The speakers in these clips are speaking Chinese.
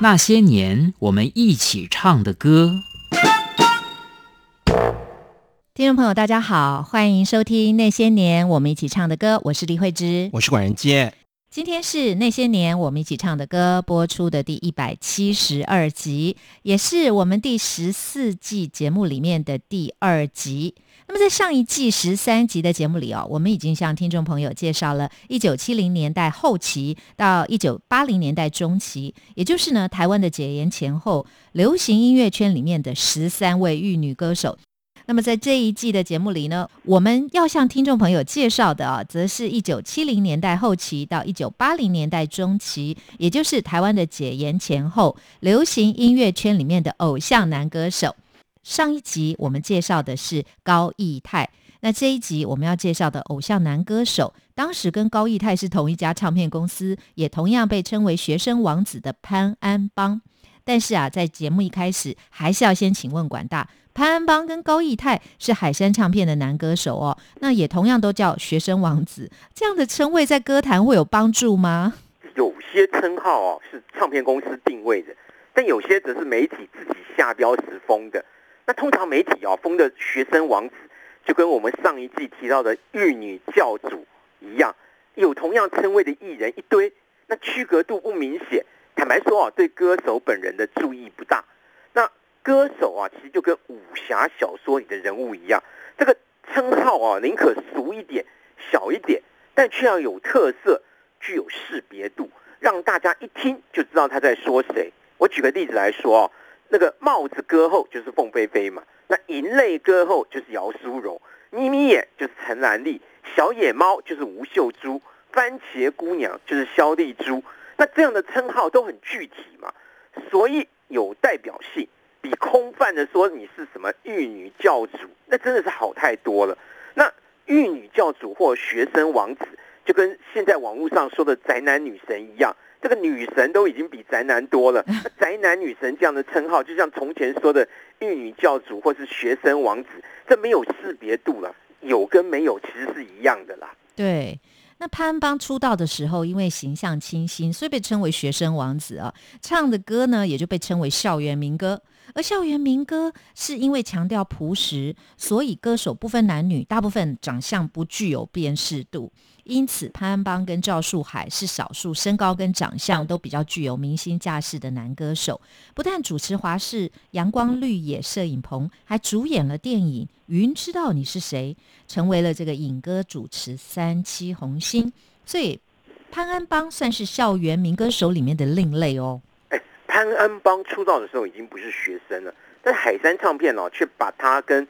那些年我们一起唱的歌。听众朋友，大家好，欢迎收听《那些年我们一起唱的歌》，我是李慧芝，我是管仁杰。今天是《那些年我们一起唱的歌》播出的第一百七十二集，也是我们第十四季节目里面的第二集。那么在上一季十三集的节目里哦，我们已经向听众朋友介绍了一九七零年代后期到一九八零年代中期，也就是呢台湾的解严前后，流行音乐圈里面的十三位玉女歌手。那么在这一季的节目里呢，我们要向听众朋友介绍的啊，则是一九七零年代后期到一九八零年代中期，也就是台湾的解严前后，流行音乐圈里面的偶像男歌手。上一集我们介绍的是高义泰，那这一集我们要介绍的偶像男歌手，当时跟高义泰是同一家唱片公司，也同样被称为学生王子的潘安邦。但是啊，在节目一开始，还是要先请问管大，潘安邦跟高义泰是海山唱片的男歌手哦，那也同样都叫学生王子，这样的称谓在歌坛会有帮助吗？有些称号哦是唱片公司定位的，但有些则是媒体自己下标时封的。那通常媒体啊封的学生王子，就跟我们上一季提到的玉女教主一样，有同样称谓的艺人一堆，那区隔度不明显。坦白说啊，对歌手本人的注意不大。那歌手啊，其实就跟武侠小说里的人物一样，这个称号啊，宁可俗一点、小一点，但却要有特色、具有识别度，让大家一听就知道他在说谁。我举个例子来说啊。那个帽子歌后就是凤飞飞嘛，那银泪歌后就是姚淑荣，眯眯眼就是陈兰丽，小野猫就是吴秀珠，番茄姑娘就是萧丽珠，那这样的称号都很具体嘛，所以有代表性，比空泛的说你是什么玉女教主，那真的是好太多了。那玉女教主或学生王子，就跟现在网络上说的宅男女神一样。这个女神都已经比宅男多了，宅男女神这样的称号，就像从前说的玉女教主或是学生王子，这没有识别度了，有跟没有其实是一样的啦。对，那潘安邦出道的时候，因为形象清新，所以被称为学生王子啊，唱的歌呢也就被称为校园民歌。而校园民歌是因为强调朴实，所以歌手不分男女，大部分长相不具有辨识度。因此，潘安邦跟赵树海是少数身高跟长相都比较具有明星架势的男歌手。不但主持华视阳光绿野摄影棚，还主演了电影《云知道你是谁》，成为了这个影歌主持三栖红星。所以，潘安邦算是校园民歌手里面的另类哦。潘安邦出道的时候已经不是学生了，但海山唱片哦，却把他跟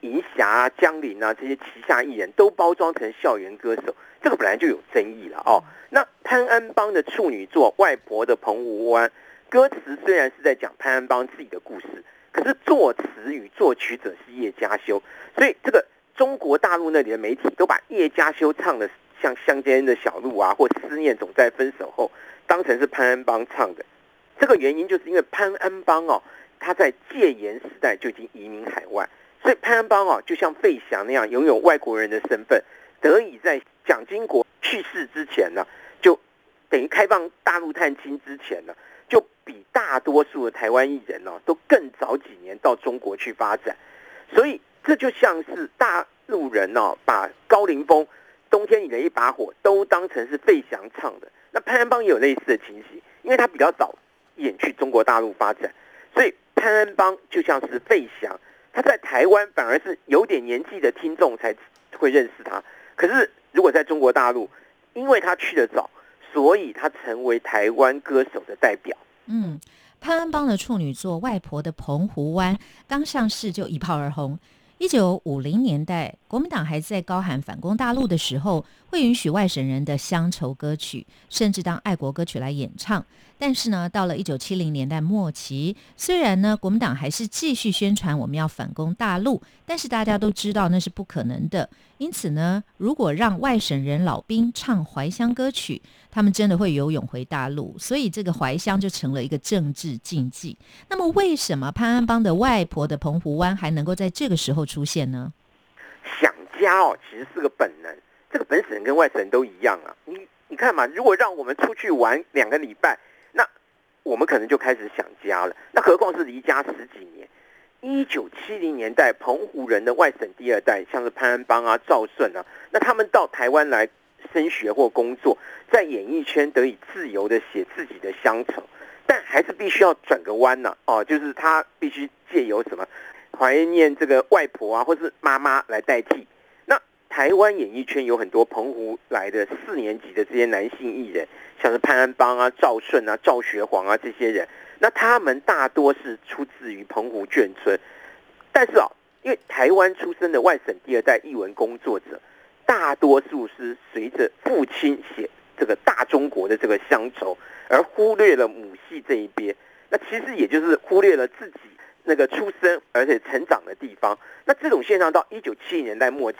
银霞、啊江林啊这些旗下艺人都包装成校园歌手，这个本来就有争议了哦。那潘安邦的处女作《外婆的澎湖湾》，歌词虽然是在讲潘安邦自己的故事，可是作词与作曲者是叶嘉修，所以这个中国大陆那里的媒体都把叶嘉修唱的像《乡间的小路》啊，或《思念总在分手后》，当成是潘安邦唱的。这个原因就是因为潘安邦哦，他在戒严时代就已经移民海外，所以潘安邦啊，就像费翔那样拥有外国人的身份，得以在蒋经国去世之前呢，就等于开放大陆探亲之前呢，就比大多数的台湾艺人哦，都更早几年到中国去发展，所以这就像是大陆人哦，把高凌风《冬天里的一把火》都当成是费翔唱的，那潘安邦也有类似的情形，因为他比较早。演去中国大陆发展，所以潘安邦就像是费翔，他在台湾反而是有点年纪的听众才会认识他。可是如果在中国大陆，因为他去的早，所以他成为台湾歌手的代表。嗯，潘安邦的处女作《外婆的澎湖湾》刚上市就一炮而红。一九五零年代，国民党还在高喊反攻大陆的时候，会允许外省人的乡愁歌曲，甚至当爱国歌曲来演唱。但是呢，到了一九七零年代末期，虽然呢国民党还是继续宣传我们要反攻大陆，但是大家都知道那是不可能的。因此呢，如果让外省人老兵唱怀乡歌曲，他们真的会游泳回大陆，所以这个怀乡就成了一个政治禁忌。那么，为什么潘安邦的外婆的澎湖湾还能够在这个时候出现呢？想家哦，其实是个本能，这个本省人跟外省人都一样啊。你你看嘛，如果让我们出去玩两个礼拜，那我们可能就开始想家了。那何况是离家十几年？一九七零年代，澎湖人的外省第二代，像是潘安邦啊、赵顺啊，那他们到台湾来升学或工作，在演艺圈得以自由的写自己的乡愁，但还是必须要转个弯呢。哦，就是他必须借由什么怀念这个外婆啊，或是妈妈来代替。那台湾演艺圈有很多澎湖来的四年级的这些男性艺人，像是潘安邦啊、赵顺啊、赵学煌啊这些人。那他们大多是出自于澎湖眷村，但是啊，因为台湾出生的外省第二代译文工作者，大多数是随着父亲写这个大中国的这个乡愁，而忽略了母系这一边。那其实也就是忽略了自己那个出生而且成长的地方。那这种现象到一九七零年代末期，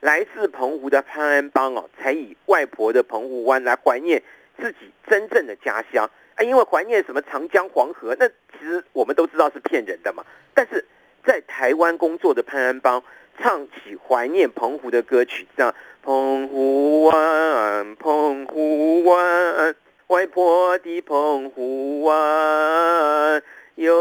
来自澎湖的潘安邦哦，才以外婆的澎湖湾来怀念自己真正的家乡。啊，因为怀念什么长江黄河，那其实我们都知道是骗人的嘛。但是在台湾工作的潘安邦唱起怀念澎湖的歌曲，像“澎湖湾，澎湖湾，外婆的澎湖湾，有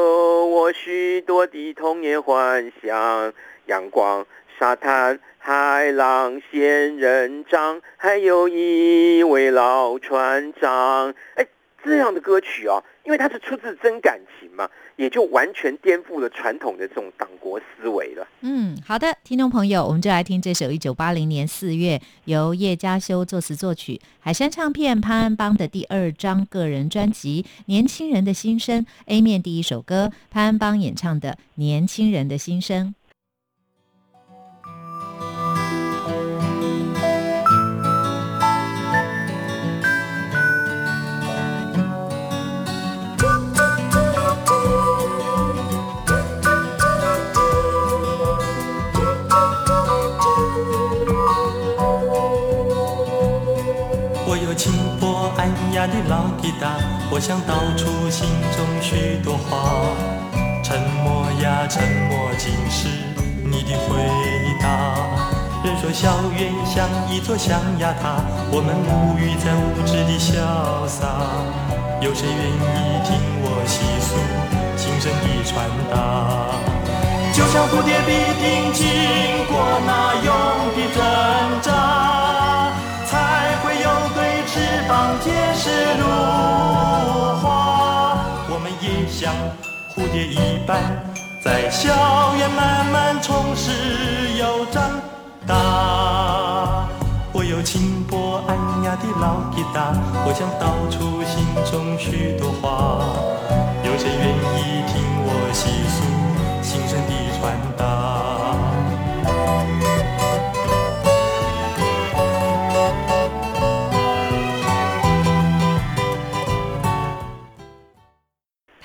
我许多的童年幻想，阳光、沙滩、海浪、仙人掌，还有一位老船长。”哎。这样的歌曲啊，因为它是出自真感情嘛，也就完全颠覆了传统的这种党国思维了。嗯，好的，听众朋友，我们就来听这首一九八零年四月由叶嘉修作词作曲，海山唱片潘安邦的第二张个人专辑《年轻人的心声》A 面第一首歌，潘安邦演唱的《年轻人的心声》。老吉他，我想道出心中许多话。沉默呀，沉默，竟是你的回答。人说校园像一座象牙塔，我们沐浴在无知的潇洒。有谁愿意听我细诉心声的传达？就像蝴蝶必定经过那永的挣扎，翅膀结实如花，我们也像蝴蝶一般，在校园慢慢充实又长大。我有轻薄安雅的老吉他，我想道出心中许多话。有谁愿意听我细诉心声的传达？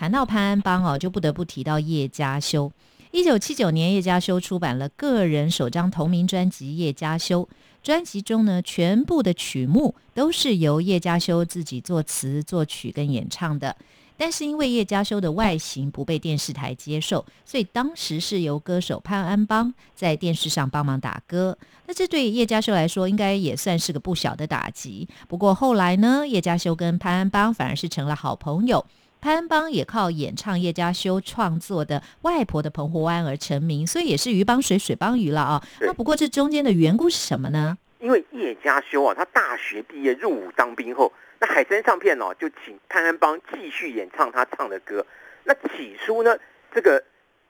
谈到潘安邦哦，就不得不提到叶嘉修。一九七九年，叶嘉修出版了个人首张同名专辑《叶嘉修》，专辑中呢，全部的曲目都是由叶嘉修自己作词、作曲跟演唱的。但是因为叶嘉修的外形不被电视台接受，所以当时是由歌手潘安邦在电视上帮忙打歌。那这对叶嘉修来说，应该也算是个不小的打击。不过后来呢，叶嘉修跟潘安邦反而是成了好朋友。潘安邦也靠演唱叶家修创作的《外婆的澎湖湾》而成名，所以也是鱼帮水，水帮鱼了啊。那不过这中间的缘故是什么呢？因为叶家修啊，他大学毕业入伍当兵后，那海山唱片哦就请潘安邦继续演唱他唱的歌。那起初呢，这个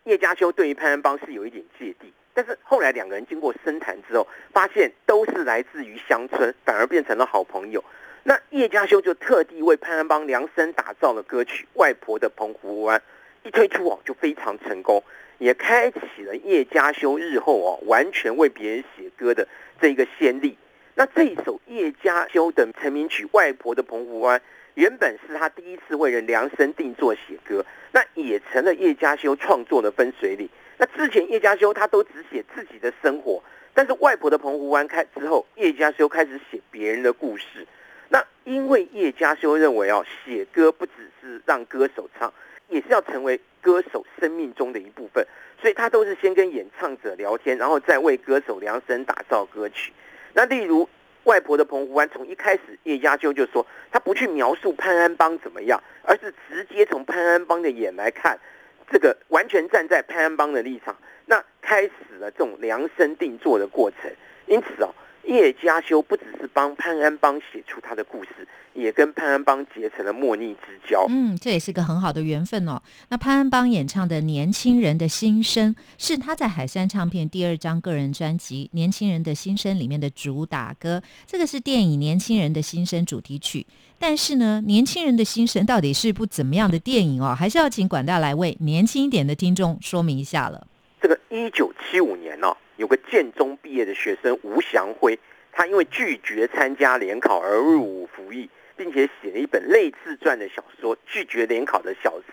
叶家修对于潘安邦是有一点芥蒂，但是后来两个人经过深谈之后，发现都是来自于乡村，反而变成了好朋友。那叶嘉修就特地为潘安邦量身打造了歌曲《外婆的澎湖湾》，一推出哦就非常成功，也开启了叶嘉修日后哦完全为别人写歌的这一个先例。那这一首叶嘉修的成名曲《外婆的澎湖湾》，原本是他第一次为人量身定做写歌，那也成了叶嘉修创作的分水岭。那之前叶嘉修他都只写自己的生活，但是《外婆的澎湖湾》开之后，叶嘉修开始写别人的故事。那因为叶嘉修认为哦，写歌不只是让歌手唱，也是要成为歌手生命中的一部分，所以他都是先跟演唱者聊天，然后再为歌手量身打造歌曲。那例如外婆的澎湖湾，从一开始叶家修就说他不去描述潘安邦怎么样，而是直接从潘安邦的眼来看，这个完全站在潘安邦的立场，那开始了这种量身定做的过程。因此哦，叶家修不只是帮潘安邦写出他的故事，也跟潘安邦结成了莫逆之交。嗯，这也是个很好的缘分哦。那潘安邦演唱的《年轻人的心声》是他在海山唱片第二张个人专辑《年轻人的心声》里面的主打歌，这个是电影《年轻人的心声》主题曲。但是呢，《年轻人的心声》到底是部怎么样的电影哦？还是要请管大来为年轻一点的听众说明一下了。这个一九七五年呢、有个建中毕业的学生吴祥辉，他因为拒绝参加联考而入伍服役，并且写了一本类自传的小说《拒绝联考的小子》。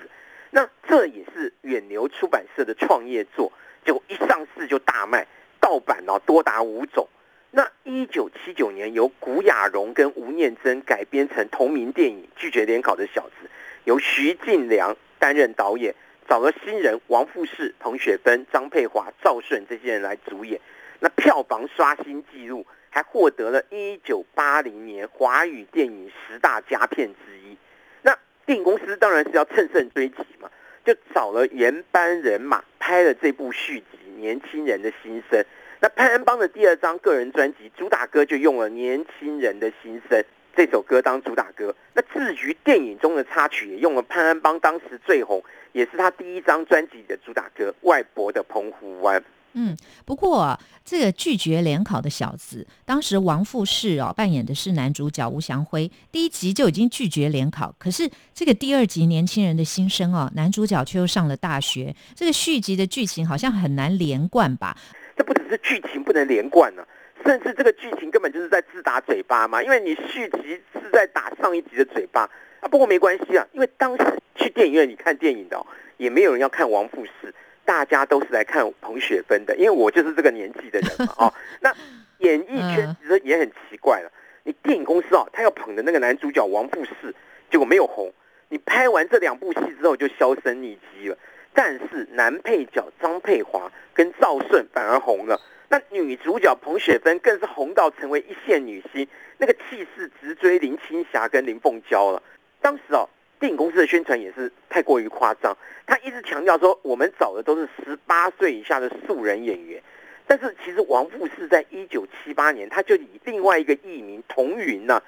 那这也是远流出版社的创业作，结果一上市就大卖，盗版哦多达五种。那一九七九年由古雅荣跟吴念真改编成同名电影《拒绝联考的小子》，由徐进良担任导演。找了新人王富士、彭雪芬、张佩华、赵顺这些人来主演，那票房刷新纪录，还获得了一九八零年华语电影十大佳片之一。那电影公司当然是要乘胜追击嘛，就找了原班人马拍了这部续集《年轻人的心声》。那潘安邦的第二张个人专辑主打歌就用了《年轻人的心声》这首歌当主打歌。那至于电影中的插曲，也用了潘安邦当时最红。也是他第一张专辑的主打歌《外婆的澎湖湾》。嗯，不过、啊、这个拒绝联考的小子，当时王富士哦扮演的是男主角吴祥辉，第一集就已经拒绝联考，可是这个第二集年轻人的心声哦，男主角却又上了大学，这个续集的剧情好像很难连贯吧？这不只是剧情不能连贯呢、甚至这个剧情根本就是在自打嘴巴嘛，因为你续集是在打上一集的嘴巴啊。不过没关系啊，因为当时去电影院里看电影的、哦，也没有人要看王富士，大家都是来看彭雪芬的，因为我就是这个年纪的人嘛。哦，那演艺圈其实也很奇怪了，你电影公司哦，他要捧的那个男主角王富士，结果没有红，你拍完这两部戏之后就销声匿迹了。但是男配角张佩华跟赵顺反而红了，那女主角彭雪芬更是红到成为一线女星，那个气势直追林青霞跟林凤娇了。当时哦，电影公司的宣传也是太过于夸张，他一直强调说我们找的都是十八岁以下的素人演员，但是其实王富士在一九七八年他就以另外一个艺名童云呐、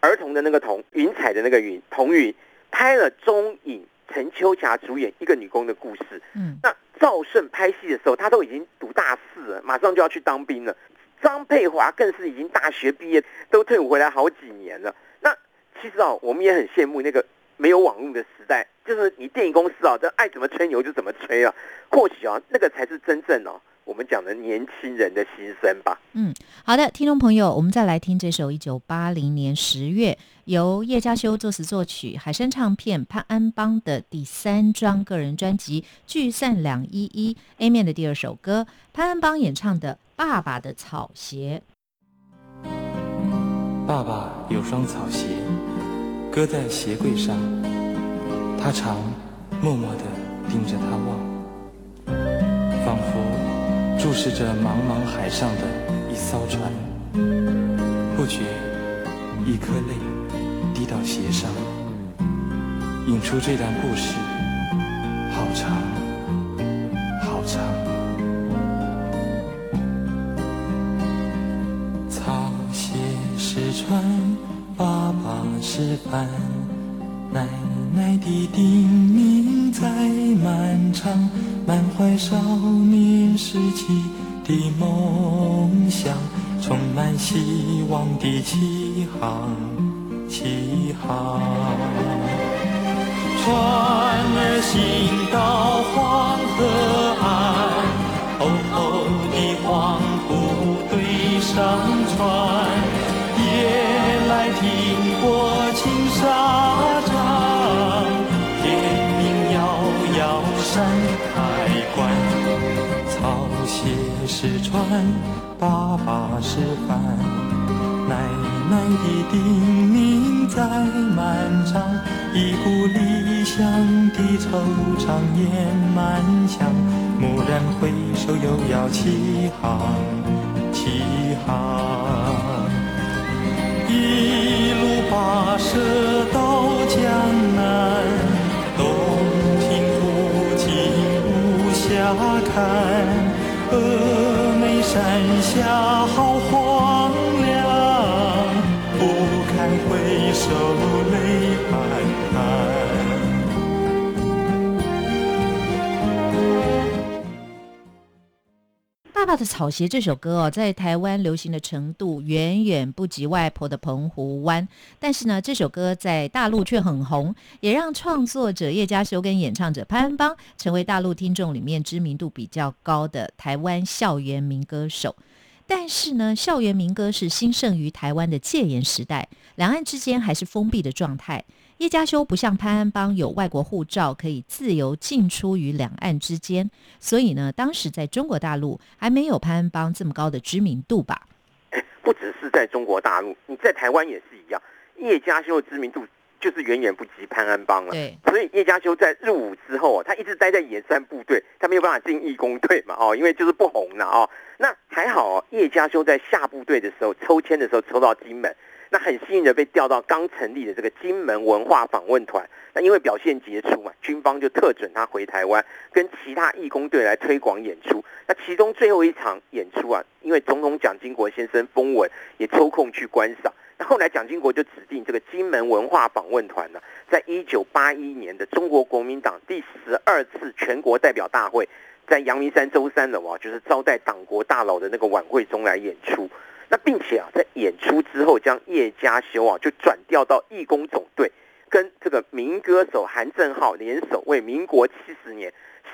儿童的那个童，云彩的那个云，童云拍了中影陈秋霞主演一个女工的故事。嗯，那赵胜拍戏的时候，他都已经读大四了，马上就要去当兵了。张佩华更是已经大学毕业，都退伍回来好几年了。其实啊，我们也很羡慕那个没有网络的时代，就是你电影公司啊，这爱怎么吹牛就怎么吹啊。或许啊，那个才是真正哦，我们讲的年轻人的心声吧。嗯，好的，听众朋友，我们再来听这首一九八零年十月由叶嘉修作词作曲，海山唱片潘安邦的第三张个人专辑《聚散两依依》A 面的第二首歌，潘安邦演唱的《爸爸的草鞋》。爸爸有双草鞋，搁在鞋柜上，他常默默地盯着它望，仿佛注视着茫茫海上的一艘船。不觉，一颗泪滴到鞋上，引出这段故事，好长，好长。草鞋是船，爸爸是帆，奶奶的叮咛在漫长，满怀少年时期的梦想，充满希望的起航，起航。船儿行到黄河岸，厚厚的黄土堆上船，沙场，天明遥遥山海关，草鞋是船，爸爸是帆，奶奶的叮咛在漫长，一股离乡的惆怅掩满腔，蓦然回首又要起航，起航。一路跋涉。峨眉山下好荒凉，不堪回首爸的草鞋这首歌哦，在台湾流行的程度远远不及外婆的澎湖湾，但是呢，这首歌在大陆却很红，也让创作者叶嘉修跟演唱者潘安邦成为大陆听众里面知名度比较高的台湾校园民歌手。但是呢，校园民歌是兴盛于台湾的戒严时代，两岸之间还是封闭的状态。叶家修不像潘安邦有外国护照，可以自由进出于两岸之间，所以呢，当时在中国大陆还没有潘安邦这么高的知名度吧？不只是在中国大陆，你在台湾也是一样。叶家修的知名度就是远远不及潘安邦了。对，所以叶家修在入伍之后，他一直待在野战部队，他没有办法进义工队嘛，哦，因为就是不红了哦。那还好哦，叶嘉修在下部队的时候抽签的时候抽到金门。那很幸运的被调到刚成立的这个金门文化访问团，那因为表现杰出嘛，军方就特准他回台湾，跟其他义工队来推广演出。那其中最后一场演出啊，因为总统蒋经国先生封文，也抽空去观赏。那后来蒋经国就指定这个金门文化访问团呢，在一九八一年的中国国民党第十二次全国代表大会，在阳明山周三楼啊，就是招待党国大佬的那个晚会中来演出。那并且啊，在演出之后，将叶嘉修啊就转调到义工总队，跟这个民歌手韩正浩联手，为民国七十年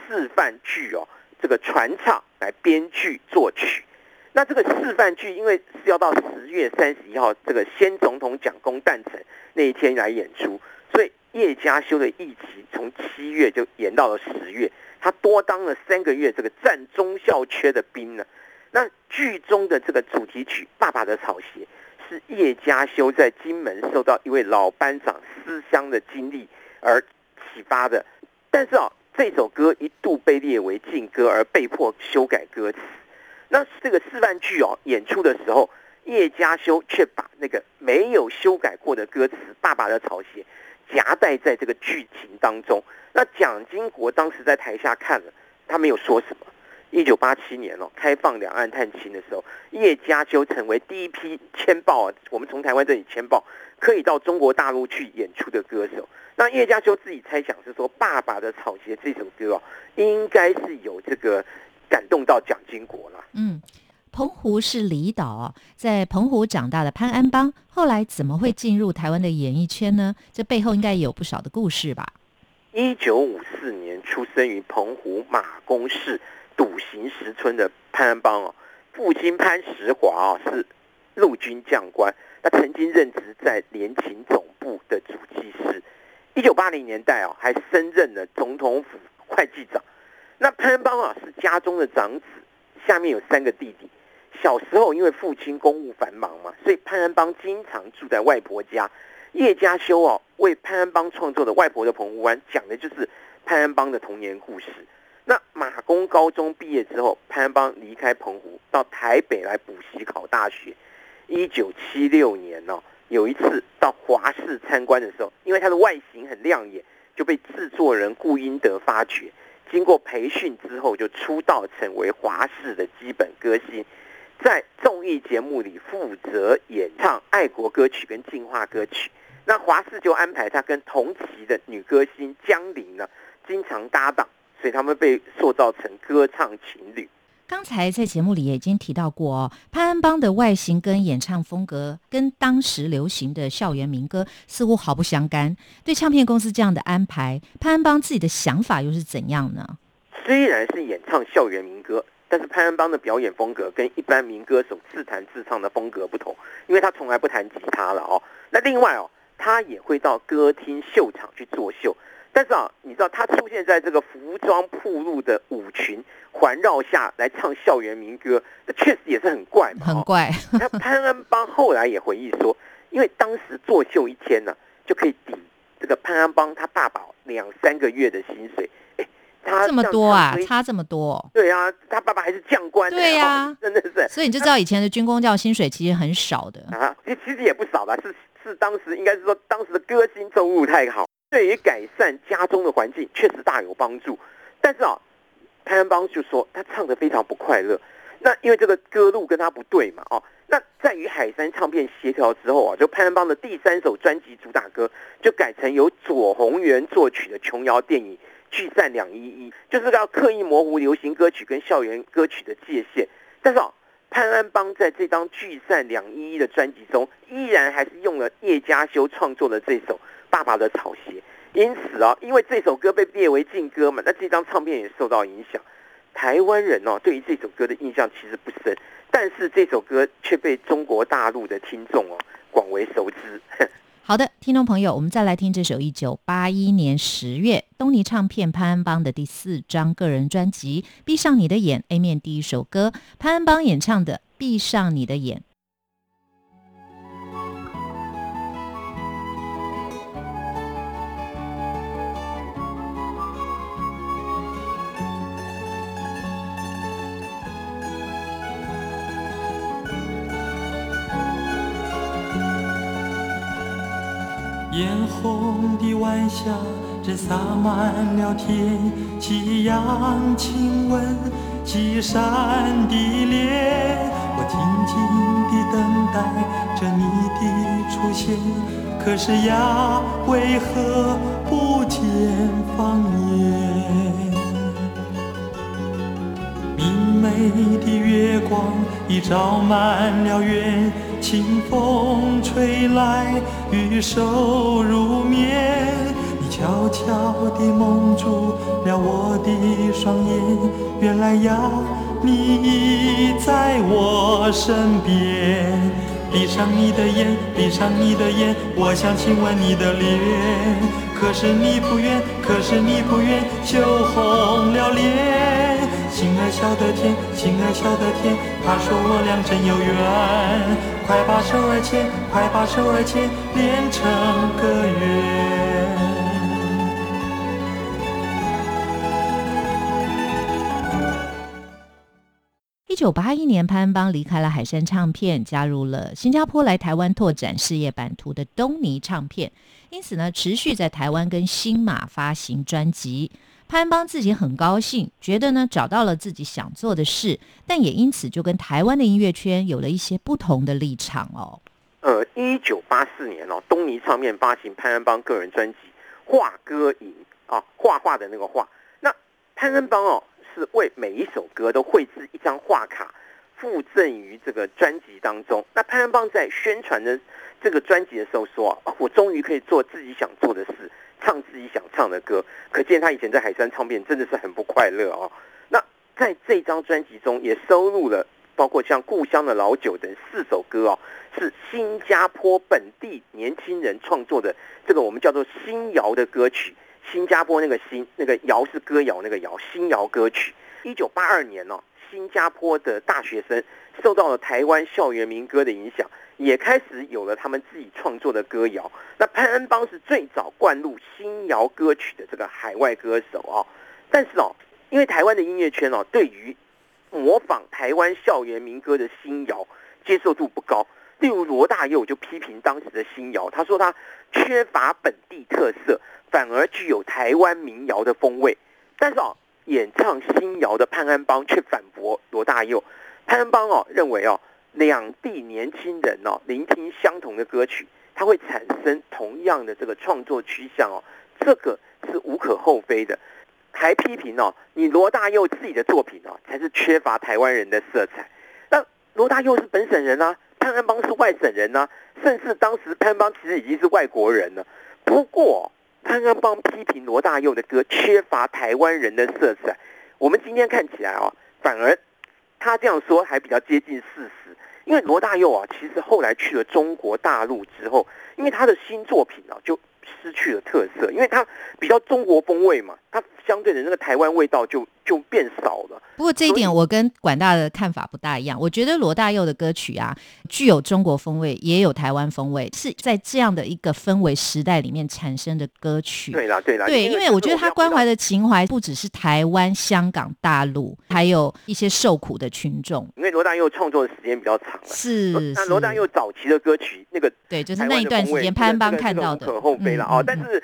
示范剧哦这个传唱来编剧作曲。那这个示范剧，因为是要到十月三十一号这个先总统蒋公诞辰那一天来演出，所以叶嘉修的役期从七月就延到了十月，他多当了三个月这个占中校缺的兵呢。那剧中的这个主题曲《爸爸的草鞋》是叶嘉修在金门受到一位老班长思乡的经历而启发的，但是啊，这首歌一度被列为禁歌而被迫修改歌词。那这个示范剧哦演出的时候，叶嘉修却把那个没有修改过的歌词《爸爸的草鞋》夹带在这个剧情当中。那蒋经国当时在台下看了，他没有说什么。一九八七年哦，开放两岸探亲的时候，叶家修成为第一批签报啊，我们从台湾这里签报可以到中国大陆去演出的歌手。那叶家修自己猜想是说，《爸爸的草鞋》这首歌哦，应该是有这个感动到蒋经国了。嗯，澎湖是离岛哦，在澎湖长大的潘安邦，后来怎么会进入台湾的演艺圈呢？这背后应该有不少的故事吧。一九五四年出生于澎湖马公市。笃行石村的潘安邦哦，父亲潘石华哦是陆军将官，他曾经任职在联勤总部的主计师。一九八零年代哦，还升任了总统府会计长。那潘安邦啊是家中的长子，下面有三个弟弟。小时候因为父亲公务繁忙嘛，所以潘安邦经常住在外婆家。叶家修哦为潘安邦创作的《外婆的澎湖湾》，讲的就是潘安邦的童年故事。那马公高中毕业之后，潘邦离开澎湖，到台北来补习考大学。一九七六年呢，有一次到华视参观的时候，因为他的外形很亮眼，就被制作人顾英德发掘。经过培训之后，就出道成为华视的基本歌星，在综艺节目里负责演唱爱国歌曲跟进化歌曲。那华视就安排他跟同期的女歌星江玲呢，经常搭档。所以他们被塑造成歌唱情侣。刚才在节目里也已经提到过哦，潘安邦的外形跟演唱风格跟当时流行的校园民歌似乎毫不相干。对唱片公司这样的安排，潘安邦自己的想法又是怎样呢？虽然是演唱校园民歌，但是潘安邦的表演风格跟一般民歌手自弹自唱的风格不同，因为他从来不弹吉他了哦。那另外哦，他也会到歌厅秀场去作秀。但是啊，你知道他出现在这个服装铺路的舞群环绕下来唱校园民歌，这确实也是很怪嘛。很怪。那 潘安邦后来也回忆说，因为当时作秀一天呢，就可以抵这个潘安邦他爸爸两三个月的薪水。哎，他这么多啊，差这么多。对啊，他爸爸还是将官。对呀，真的是。所以你就知道以前的军工教薪水其实很少的啊，其实也不少吧，是是当时应该是说当时的歌星收入太好，对于改善家中的环境确实大有帮助。但是啊，潘安邦就说他唱的非常不快乐。那因为这个歌路跟他不对嘛，哦，那在与海山唱片协调之后啊，就潘安邦的第三首专辑主打歌就改成由左宏元作曲的琼瑶电影《聚散两依依》，就是要刻意模糊流行歌曲跟校园歌曲的界限。但是啊，潘安邦在这张《聚散两依依》的专辑中，依然还是用了叶嘉修创作的这首《爸爸的草鞋》。因此啊，因为这首歌被列为禁歌嘛，那这张唱片也受到影响。台湾人哦，对于这首歌的印象其实不深，但是这首歌却被中国大陆的听众哦广为熟知。好的，听众朋友，我们再来听这首一九八一年十月东尼唱片潘安邦的第四张个人专辑《闭上你的眼》A 面第一首歌，潘安邦演唱的《闭上你的眼》。嫣红的晚霞正洒满了天，夕阳亲吻西山的脸。我静静地等待着你的出现，可是呀，为何不见芳颜？明媚的月光已照满了园。清风吹来，玉手入眠，你悄悄地蒙住了我的双眼。原来呀，你已在我身边。闭上你的眼，闭上你的眼，我想亲吻你的脸，可是你不愿，可是你不愿，羞红了脸。心儿笑得甜，心儿笑得甜，他说我俩真有缘。快把手儿牵，快把手儿牵，连成个圆。一九八一年，潘邦离开了海山唱片，加入了新加坡来台湾拓展事业版图的东尼唱片，因此呢，持续在台湾跟新马发行专辑。潘安邦自己很高兴，觉得呢找到了自己想做的事，但也因此就跟台湾的音乐圈有了一些不同的立场哦。呃，一九八四年哦，东尼唱片发行潘安邦个人专辑《画歌影》啊，画画的那个画。那潘安邦哦，是为每一首歌都绘制一张画卡，附赠于这个专辑当中。那潘安邦在宣传的这个专辑的时候说啊，我终于可以做自己想做的事。唱自己想唱的歌，可见他以前在海山唱片真的是很不快乐哦。那在这张专辑中也收录了包括像《故乡的老酒》等四首歌哦，是新加坡本地年轻人创作的，这个我们叫做新谣的歌曲。新加坡那个新那个谣是歌谣那个谣，新谣歌曲。一九八二年哦，新加坡的大学生受到了台湾校园民歌的影响。也开始有了他们自己创作的歌谣。那潘安邦是最早灌入新谣歌曲的这个海外歌手啊。但是哦，因为台湾的音乐圈哦，对于模仿台湾校园民歌的新谣接受度不高。例如罗大佑就批评当时的新谣，他说他缺乏本地特色，反而具有台湾民谣的风味。但是哦，演唱新谣的潘安邦却反驳罗大佑。潘安邦哦认为哦。两地年轻人哦，聆听相同的歌曲，它会产生同样的这个创作趋向哦，这个是无可厚非的。还批评哦，你罗大佑自己的作品哦，才是缺乏台湾人的色彩。那罗大佑是本省人啊，潘安邦是外省人啊，甚至当时潘安邦其实已经是外国人了。不过潘安邦批评罗大佑的歌缺乏台湾人的色彩，我们今天看起来哦，反而他这样说还比较接近事实。因为罗大佑啊，其实后来去了中国大陆之后，因为他的新作品啊就失去了特色，因为他比较中国风味嘛，它相对的那个台湾味道就就变少了。不过这一点我跟管大的看法不大一样。我觉得罗大佑的歌曲啊，具有中国风味，也有台湾风味，是在这样的一个氛围时代里面产生的歌曲。对啦，对啦，对，因为我觉得他关怀的的情怀不只是台湾、香港、大陆，还有一些受苦的群众。因为罗大佑创作的时间比较长了。是，那罗大佑早期的歌曲，那个对，就是那一段时间潘安邦看到的，可厚非了哦。但是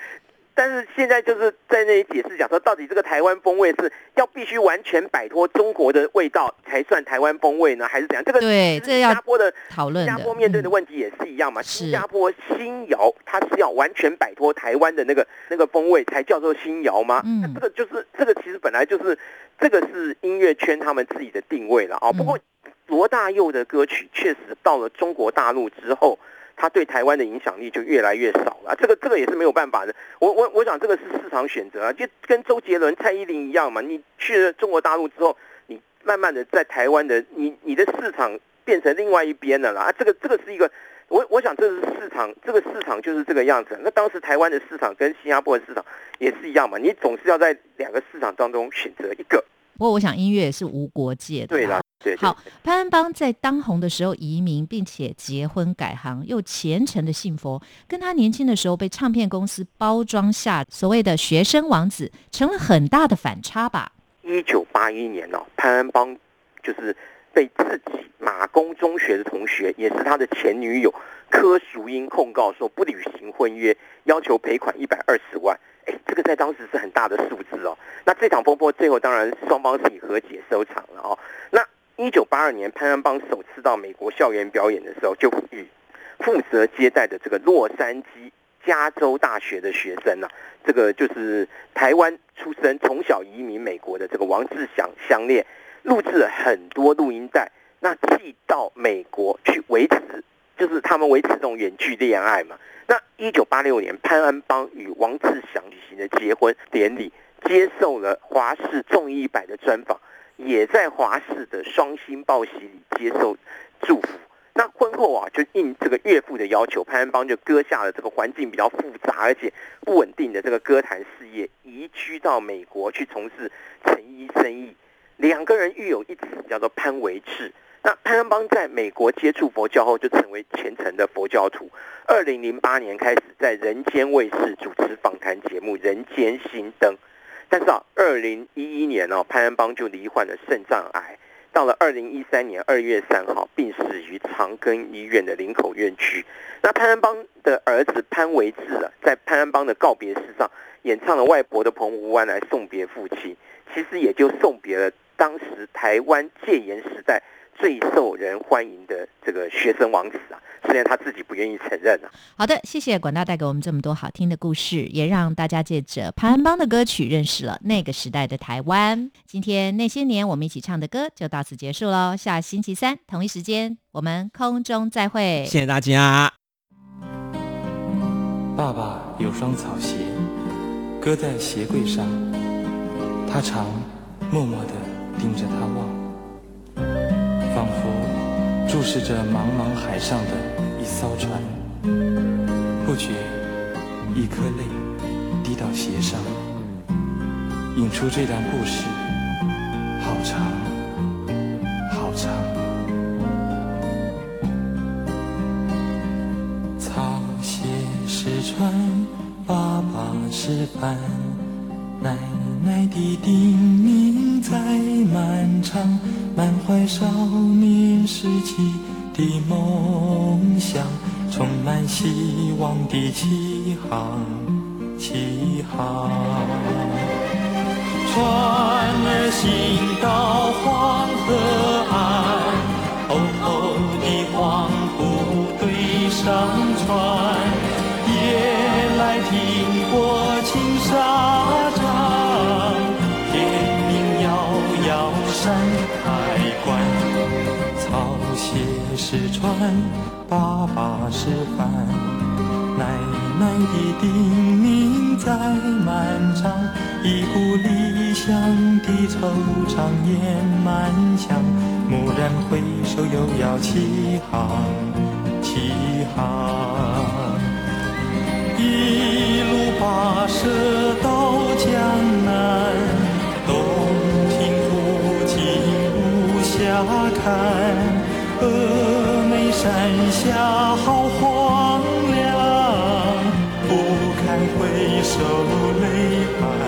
但是现在就是在那里解释讲说，到底这个台湾风味是要必须完全摆脱中国的味道才算台湾风味呢，还是怎样？这个对这要新加坡的讨论新加坡面对的嗯问题也是一样嘛。是新加坡新谣它是要完全摆脱台湾的那个那个风味才叫做新谣吗？嗯那这个就是这个其实本来就是这个是音乐圈他们自己的定位了啊、不过嗯罗大佑的歌曲确实到了中国大陆之后。他对台湾的影响力就越来越少了，这个这个也是没有办法的。我我我想这个是市场选择啊，就跟周杰伦、蔡依林一样嘛。你去了中国大陆之后，你慢慢的在台湾的你你的市场变成另外一边了啦。啊，这个这个是一个，我我想这是市场，这个市场就是这个样子。那当时台湾的市场跟新加坡的市场也是一样嘛，你总是要在两个市场当中选择一个。不过我想音乐也是无国界的。对啦，对对好，潘安邦在当红的时候移民，并且结婚改行，又虔诚的信佛，跟他年轻的时候被唱片公司包装下所谓的学生王子，成了很大的反差吧？一九八一年哦，潘安邦就是被自己马公中学的同学，也是他的前女友柯淑英控告说不履行婚约，要求赔款一百二十万。哎，这个在当时是很大的数字哦。那这场风波最后当然双方是以和解收场了哦。那一九八二年，潘安邦首次到美国校园表演的时候，就与负责接待的这个洛杉矶加州大学的学生呢、这个就是台湾出生、从小移民美国的这个王志祥相恋，录制了很多录音带，那寄到美国去维持，就是他们维持这种远距恋爱嘛。那一九八六年，潘安邦与王志祥举行的结婚典礼，接受了华视综艺一百的专访，也在华视的双星报喜里接受祝福。那婚后啊，就应这个岳父的要求，潘安邦就割下了这个环境比较复杂而且不稳定的这个歌坛事业，移居到美国去从事成衣生意。两个人育有一子，叫做潘维志。那潘安邦在美国接触佛教后，就成为虔诚的佛教徒。二零零八年开始在人间卫视主持访谈节目《人间新灯》，但是啊，二零一一年哦，潘安邦就罹患了肾脏癌。到了二零一三年二月三号，病死于长庚医院的林口院区。那潘安邦的儿子潘维志啊，在潘安邦的告别式上演唱了外婆的澎湖湾来送别父亲，其实也就送别了当时台湾戒严时代最受人欢迎的这个学生王子啊，虽然他自己不愿意承认啊。好的，谢谢管大带给我们这么多好听的故事，也让大家借着潘安邦的歌曲认识了那个时代的台湾。今天那些年我们一起唱的歌就到此结束喽，下星期三同一时间我们空中再会。谢谢大家。爸爸有双草鞋，搁在鞋柜上，他常默默地盯着它望，仿佛注视着茫茫海上的一艘船。不觉，一颗泪滴到鞋上，引出这段故事，好长，好长。草鞋是船，爸爸是帆，奶奶的叮咛在漫长，满怀少年时期的梦想，充满希望的起航，起航。船儿行到黄河岸，厚厚的黄布堆上船，夜来听过青山爸爸是范奶奶的叮咛在漫长一股理想的惆怅也满腔蓦然回首又要启航启航一路跋涉到江南洞庭湖景无暇看。山下好荒凉，不堪回首泪满。